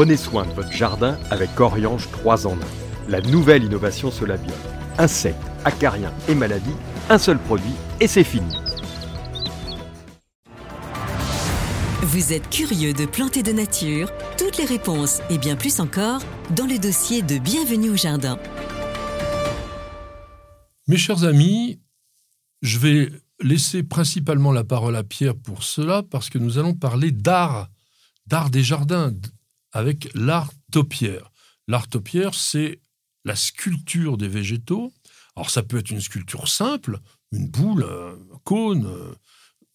Prenez soin de votre jardin avec Oriange 3 en 1. La nouvelle innovation Solabio. Insectes, acariens et maladies, un seul produit et c'est fini. Vous êtes curieux de planter de nature? Toutes les réponses et bien plus encore dans le dossier de Bienvenue au jardin. Mes chers amis, je vais laisser principalement la parole à Pierre pour cela parce que nous allons parler d'art, d'art des jardins, avec l'art topiaire. L'art topiaire, c'est la sculpture des végétaux. Alors ça peut être une sculpture simple, une boule, un cône.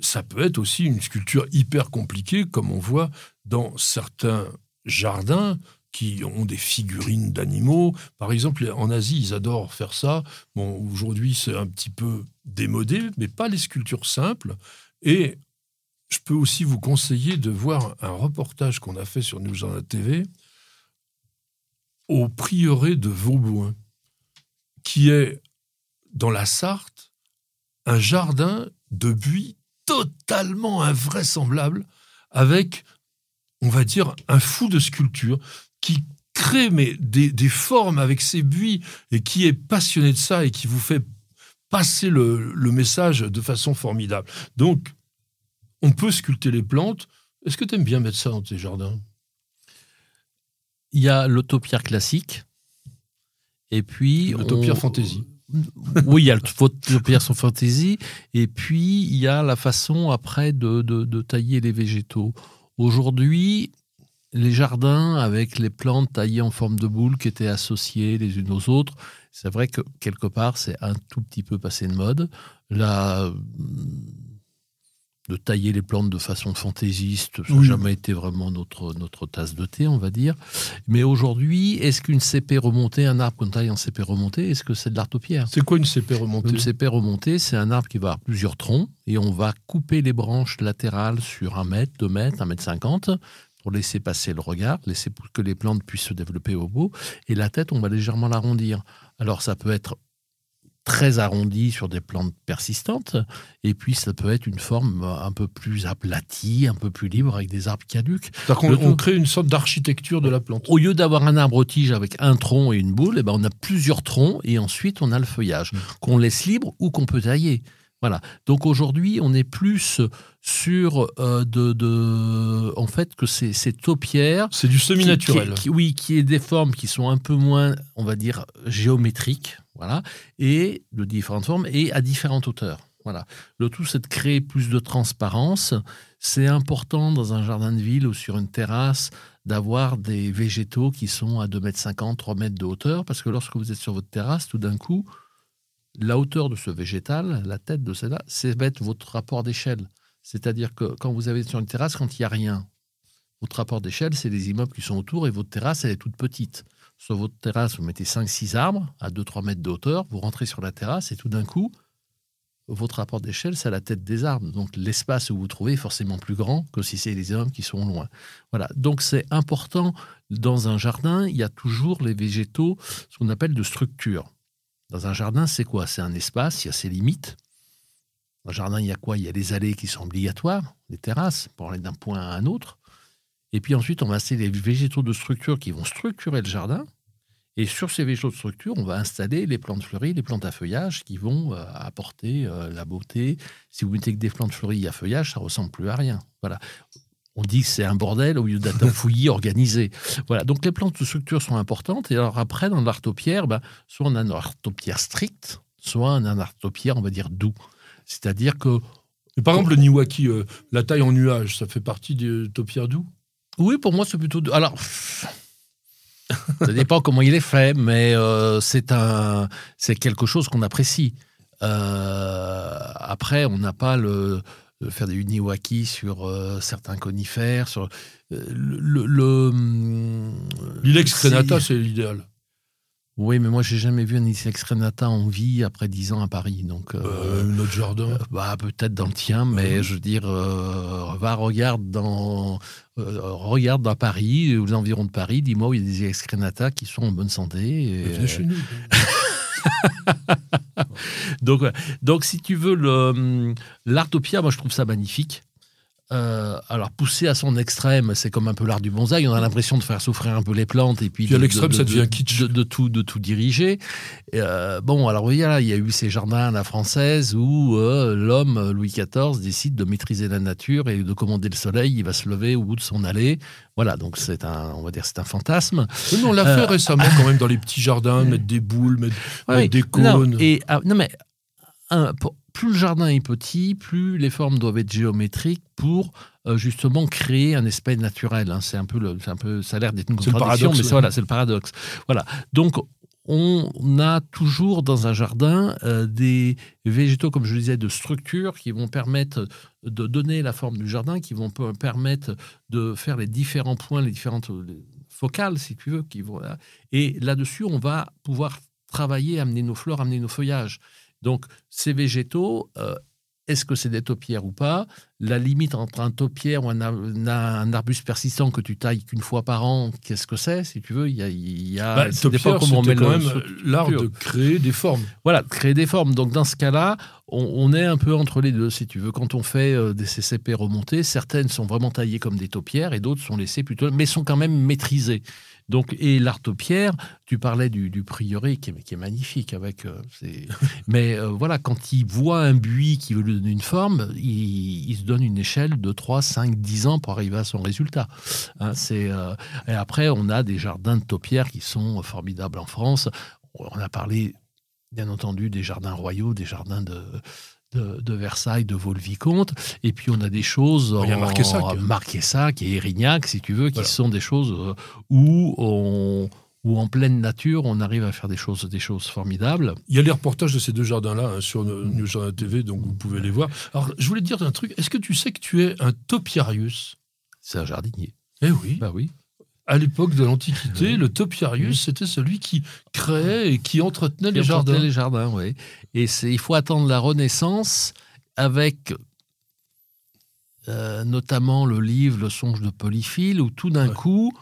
Ça peut être aussi une sculpture hyper compliquée, comme on voit dans certains jardins qui ont des figurines d'animaux. Par exemple, en Asie, ils adorent faire ça. Bon, aujourd'hui, c'est un petit peu démodé, mais pas les sculptures simples. Et je peux aussi vous conseiller de voir un reportage qu'on a fait sur News la TV au prieuré de Vauboin, qui est dans la Sarthe, un jardin de buis totalement invraisemblable, avec, on va dire, un fou de sculpture qui crée mais, des, des formes avec ses buis et qui est passionné de ça et qui vous fait passer le, le message de façon formidable. Donc, on peut sculpter les plantes. Est-ce que tu aimes bien mettre ça dans tes jardins? Il y a l'autopierre classique. Et puis. L'autopierre on... fantasy. Oui, il y a l'autopierre sans fantasy. Et puis, il y a la façon après de, de tailler les végétaux. Aujourd'hui, les jardins avec les plantes taillées en forme de boule qui étaient associées les unes aux autres, c'est vrai que quelque part, c'est un tout petit peu passé de mode. Là, de tailler les plantes de façon fantaisiste, ça n'a jamais été vraiment notre, notre tasse de thé, on va dire. Mais aujourd'hui, est-ce qu'une CP remontée, un arbre qu'on taille en CP remontée, est-ce que c'est de l'artopière C'est quoi une CP remontée? Une CP remontée, c'est un arbre qui va avoir plusieurs troncs et on va couper les branches latérales sur un mètre, deux mètres, un mètre cinquante pour laisser passer le regard, laisser pour que les plantes puissent se développer au bout. Et la tête, on va légèrement l'arrondir. Alors ça peut être très arrondi sur des plantes persistantes, et puis ça peut être une forme un peu plus aplatie, un peu plus libre avec des arbres caducs. C'est-à-dire qu'on crée une sorte d'architecture de la plante. Au lieu d'avoir un arbre tige avec un tronc et une boule, eh ben on a plusieurs troncs et ensuite on a le feuillage mmh. qu'on laisse libre ou qu'on peut tailler. Voilà. Donc aujourd'hui, on est plus sur euh, de, de, en fait que c'est taupière. C'est du semi-naturel. oui, qui est des formes qui sont un peu moins, on va dire, géométriques voilà, et de différentes formes et à différentes hauteurs. Voilà. Le tout, c'est de créer plus de transparence. C'est important dans un jardin de ville ou sur une terrasse d'avoir des végétaux qui sont à 2,50 m, 3 mètres de hauteur, parce que lorsque vous êtes sur votre terrasse, tout d'un coup, la hauteur de ce végétal, la tête de celle-là, c'est votre rapport d'échelle. C'est-à-dire que quand vous avez sur une terrasse, quand il n'y a rien, votre rapport d'échelle, c'est les immeubles qui sont autour et votre terrasse, elle est toute petite sur votre terrasse, vous mettez 5-6 arbres à 2-3 mètres de hauteur, vous rentrez sur la terrasse et tout d'un coup, votre rapport d'échelle, c'est la tête des arbres. Donc l'espace où vous vous trouvez est forcément plus grand que si c'est les hommes qui sont loin. Voilà. Donc c'est important. Dans un jardin, il y a toujours les végétaux, ce qu'on appelle de structure. Dans un jardin, c'est quoi? C'est un espace, il y a ses limites. Dans un jardin, il y a quoi? Il y a les allées qui sont obligatoires, les terrasses, pour aller d'un point à un autre. Et puis ensuite, on va installer les végétaux de structure qui vont structurer le jardin. Et sur ces végétaux de structure, on va installer les plantes fleuries, les plantes à feuillage qui vont euh, apporter euh, la beauté. Si vous mettez que des plantes fleuries à feuillage, ça ressemble plus à rien. Voilà. On dit que c'est un bordel au lieu d'être un fouillis organisé. Voilà. Donc les plantes de structure sont importantes. Et alors après, dans l'artopière, ben, soit on a un artopière strict, soit on a un artopière, on va dire, doux. C'est-à-dire que. par exemple, le niwaki, euh, la taille en nuage, ça fait partie des topières doux? Oui, pour moi, c'est plutôt. Alors. ça dépend comment il est fait, mais euh, c'est un, c'est quelque chose qu'on apprécie. Euh, après, on n'a pas le, faire des uniwaki sur euh, certains conifères, sur le. Hum, L'ilex crenata, c'est l'idéal. Oui, mais moi, j'ai jamais vu un Ilex crenata en vie après 10 ans à Paris. Donc, notre jardin bah, Peut-être dans le tien, mais je veux dire, va, regarde dans, euh, regarde dans Paris, aux environs de Paris, dis-moi où il y a des excrénata qui sont en bonne santé. Et... chez nous. donc, donc, si tu veux, hum, l'artopia, moi je trouve ça magnifique. euh, alors poussé à son extrême, c'est comme un peu l'art du bonsaï. On a l'impression de faire souffrir un peu les plantes et puis, Puis à de- l'extrême, de- ça de- devient de- kitsch. De, de tout, de tout diriger. Euh, bon, alors oui, là, il y a eu ces jardins à la française où euh, l'homme euh, Louis XIV décide de maîtriser la nature et de commander le soleil. Il va se lever au bout de son allée. Voilà, donc c'est un, on va dire, c'est un fantasme. Mais on l'a fait Euh, récemment quand même dans les petits jardins, mettre des boules, mettre, Ouais, mettre des non, cônes. et, ah, non, mais un, pour- plus le jardin est petit, plus les formes doivent être géométriques pour euh, justement créer un aspect naturel. hein. C'est un peu, le, un peu, ça a l'air d'être une contradiction, paradoxe, mais c'est, voilà, c'est le paradoxe. Voilà. Donc on a toujours dans un jardin euh, des végétaux, comme je le disais, de structure qui vont permettre de donner la forme du jardin, qui vont pe- permettre de faire les différents points, les différentes les focales, si tu veux, qui vont. Et là-dessus, on va pouvoir travailler, amener nos fleurs, amener nos feuillages. Donc, ces végétaux, euh, est-ce que c'est des taupières ou pas? La limite entre un taupière ou un, un arbuste persistant que tu tailles qu'une fois par an, qu'est-ce que c'est Si tu veux, il y a. il y a Bah, Taupière, comment on met quand même euh, l'art de créer des formes. voilà, de créer des formes. Donc dans ce cas-là, on, on est un peu entre les deux, si tu veux. Quand on fait euh, des CCP remontés, certaines sont vraiment taillées comme des taupières et d'autres sont laissées plutôt, mais sont quand même maîtrisées. Donc, et l'art taupière, tu parlais du, du prieuré qui est, qui est magnifique avec. euh, mais euh, voilà, quand il voit un buis qui veut lui donner une forme, il, il se donne une échelle de 3, 5, 10 ans pour arriver à son résultat. Hein, c'est, euh, et après, on a des jardins de taupières qui sont formidables en France. On a parlé bien entendu des jardins royaux, des jardins de, de, de Versailles, de Vaux-le-Vicomte. Et puis on a des choses Il y a Marquessac. Marquessac et Érignac, si tu veux, qui Voilà. sont des choses euh, où on où en pleine nature, on arrive à faire des choses, des choses formidables. Il y a les reportages de ces deux jardins-là hein, sur New New Jardin TV, donc vous pouvez les voir. Alors, je voulais te dire un truc. Est-ce que tu sais que tu es un topiarius? C'est un jardinier. Eh oui. Bah oui. À l'époque de l'Antiquité, Oui. le topiarius, c'était celui qui créait et qui entretenait les jardins. Les jardins, oui. Et il faut attendre la Renaissance avec euh, notamment le livre Le songe de Polyphile, où tout d'un Ouais. coup,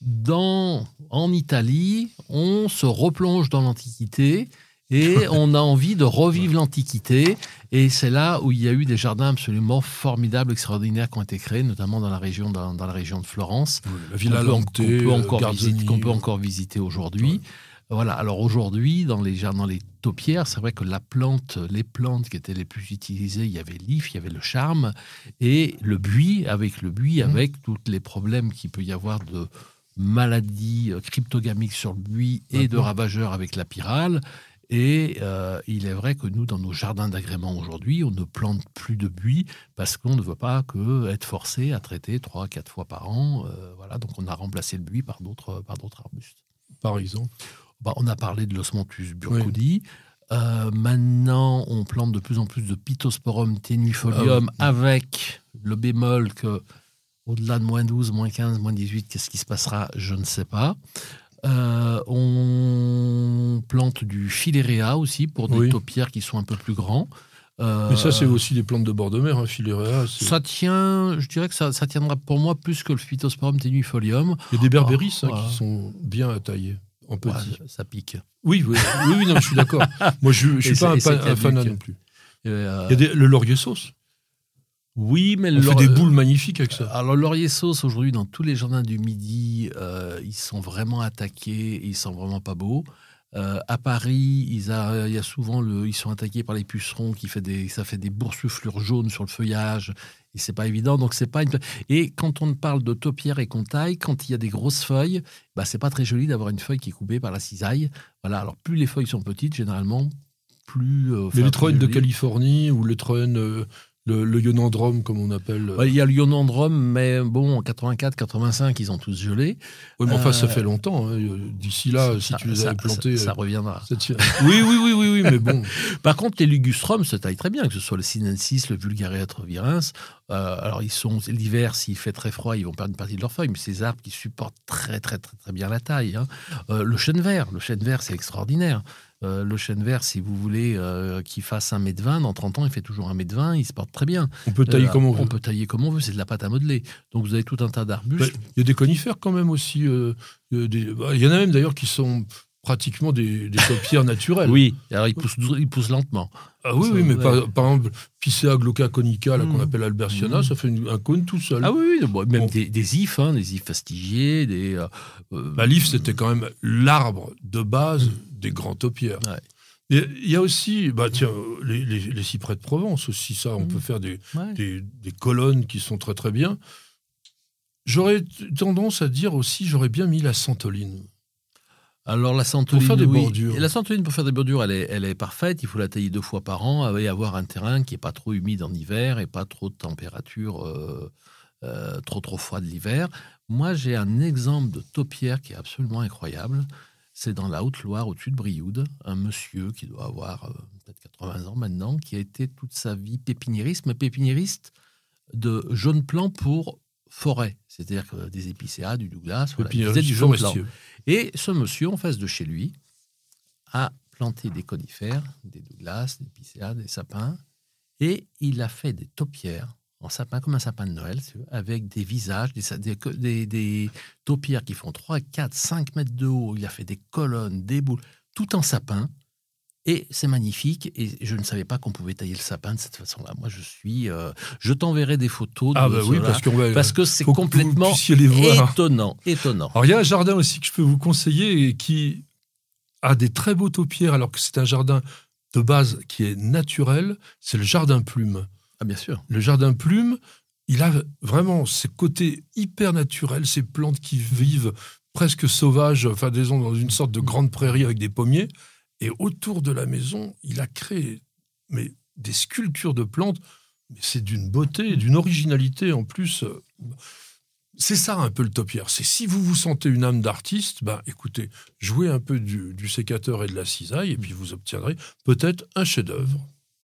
dans, en Italie, on se replonge dans l'Antiquité et on a envie de revivre l'Antiquité. Et c'est là où il y a eu des jardins absolument formidables, extraordinaires qui ont été créés, notamment dans la région, dans, dans la région de Florence La Villa peut, Lante, qu'on peut encore, visiter, qu'on peut encore visiter aujourd'hui. Voilà. Alors aujourd'hui, dans les jardins, dans les taupières, c'est vrai que la plante, les plantes qui étaient les plus utilisées, il y avait l'if, il y avait le charme et le buis. Avec le buis, Mhm. avec tous les problèmes qu'il peut y avoir de maladies euh, cryptogamiques sur le buis et de ravageurs avec la pyrale. Et euh, il est vrai que nous, dans nos jardins d'agrément aujourd'hui, on ne plante plus de buis parce qu'on ne veut pas que être forcé à traiter trois, quatre fois par an. Euh, voilà, donc on a remplacé le buis par d'autres, par d'autres arbustes. Par exemple. Bah, on a parlé de l'osmanthus burkudi. Euh, maintenant, on plante de plus en plus de Pittosporum tenuifolium Ah avec le bémol que au-delà de moins 12, moins 15, moins 18, qu'est-ce qui se passera Je ne sais pas. Euh, on plante du filérea aussi pour des Oui. taupières qui sont un peu plus grands. Euh, Mais ça, c'est aussi des plantes de bord de mer, hein, Filérea. c'est- ça tient, je dirais que ça, ça tiendra pour moi plus que le Pittosporum tenuifolium. Il y a des berbéris hein, Ah, qui sont bien à tailler, en petit. Ouais, ça pique. Oui, oui, oui, oui, non, je suis d'accord. Moi, je ne suis pas un, caduc. non plus. Euh, Il y a des- le laurier sauce. Oui, mais On le fait des boules magnifiques avec ça. Alors, laurier sauce, aujourd'hui, dans tous les jardins du Midi, euh, ils sont vraiment attaqués, ils sont vraiment pas beaux. Euh, à Paris, ils a- il y a souvent le, ils sont attaqués par les pucerons qui fait des, ça fait des boursouflures jaunes sur le feuillage et c'est pas évident. Donc c'est pas une... Et quand on parle de taupière et qu'on taille, quand il y a des grosses feuilles, bah c'est pas très joli d'avoir une feuille qui est coupée par la cisaille. Voilà. Alors plus les feuilles sont petites, généralement, plus. euh, Mais les troènes de. Californie ou les troènes, euh, le, le ionandrome, comme on appelle. Ouais, Il y a le ionandrome, mais bon, en 84, 85, ils ont tous gelé. Oui, mais enfin, ça euh, fait longtemps. hein. D'ici là, si Ça- tu les ça- avais plantés. ça, ça euh, reviendra. Oui, oui, oui, oui, oui, mais bon. Par contre, les ligustrum se taillent très bien, que ce soit le sinensis, le vulgareatre virens. Euh, alors, ils sont l'hiver, s'il fait très froid, ils vont perdre une partie de leurs feuilles, mais ces arbres qui supportent très, très, très, très bien la taille. hein. Euh, le chêne vert, le chêne vert, c'est extraordinaire. Euh, le chêne vert, si vous voulez euh, qu'il fasse 1 m 20, dans 30 ans, il fait toujours 1 m 20, il se porte très bien. On peut tailler Euh, comme on veut. peut tailler comme on veut, c'est de la pâte à modeler. Donc, vous avez tout un tas d'arbustes. Il y a des conifères quand même aussi. euh, des- bah, Il y en a même d'ailleurs qui sont pratiquement des, des naturelles. Oui, alors il pousse, il pousse lentement. Ah oui, oui, mais par, par exemple, Picea glauca conica, qu'on Mhm. appelle Albertiana, ça fait une- un cône tout seul. Ah oui, oui, même Bon. des, des ifs, hein, des ifs fastigiés, des. euh, euh, Bah, L'if, c'était quand même l'arbre de base des grands taupières. Ouais. Il y a aussi, bah, tiens, les, les- les cyprès de Provence aussi, ça, on Mhm. peut faire des, ouais. des, des colonnes qui sont très très bien. J'aurais tendance à dire aussi, j'aurais bien mis la santoline. Alors la santoline, faire des oui. bordures. Et La santoline pour faire des bordures, elle est, elle est parfaite. Il faut la tailler deux fois par an et avoir un terrain qui est pas trop humide en hiver et pas trop de température euh, euh, trop trop froide l'hiver. Moi, j'ai un exemple de taupière qui est absolument incroyable. C'est dans la Haute-Loire, au-dessus de Brioude, un monsieur qui doit avoir euh, peut-être 80 ans maintenant, qui a été toute sa vie pépiniériste, mais pépiniériste de jeunes plants pour forêt, c'est-à-dire des épicéas, du Douglas, voilà, il faisait du jaune plant. forestier. Et ce monsieur, en face de chez lui, a planté des conifères, des douglas, des picéas, des sapins, et il a fait des taupières en sapin, comme un sapin de Noël, avec des visages, des, des, des- des taupières qui font 3, 4, 5 mètres de haut. Il a fait des colonnes, des boules, tout en sapin. Et c'est magnifique. Et je ne savais pas qu'on pouvait tailler le sapin de cette façon-là. Moi, je suis. euh, je t'enverrai des photos de Ah bah oui, parce va... parce que c'est que complètement puissiez les voir. étonnant, étonnant. Alors, il y a un jardin aussi que je peux vous conseiller et qui a des très beaux taupières, alors que c'est un jardin de base qui est naturel, c'est le jardin plume. Ah bien sûr. Le jardin plume, il a vraiment ces côtés hyper naturels, ces plantes qui vivent presque sauvages, enfin disons dans une sorte de grande prairie avec des pommiers. Et autour de la maison, il a créé mais, des sculptures de plantes. Mais c'est d'une beauté, d'une originalité en plus. C'est ça un peu le topière. C'est si vous vous sentez une âme d'artiste, ben écoutez, jouez un peu du, du sécateur et de la cisaille et puis vous obtiendrez peut-être un chef-d'œuvre.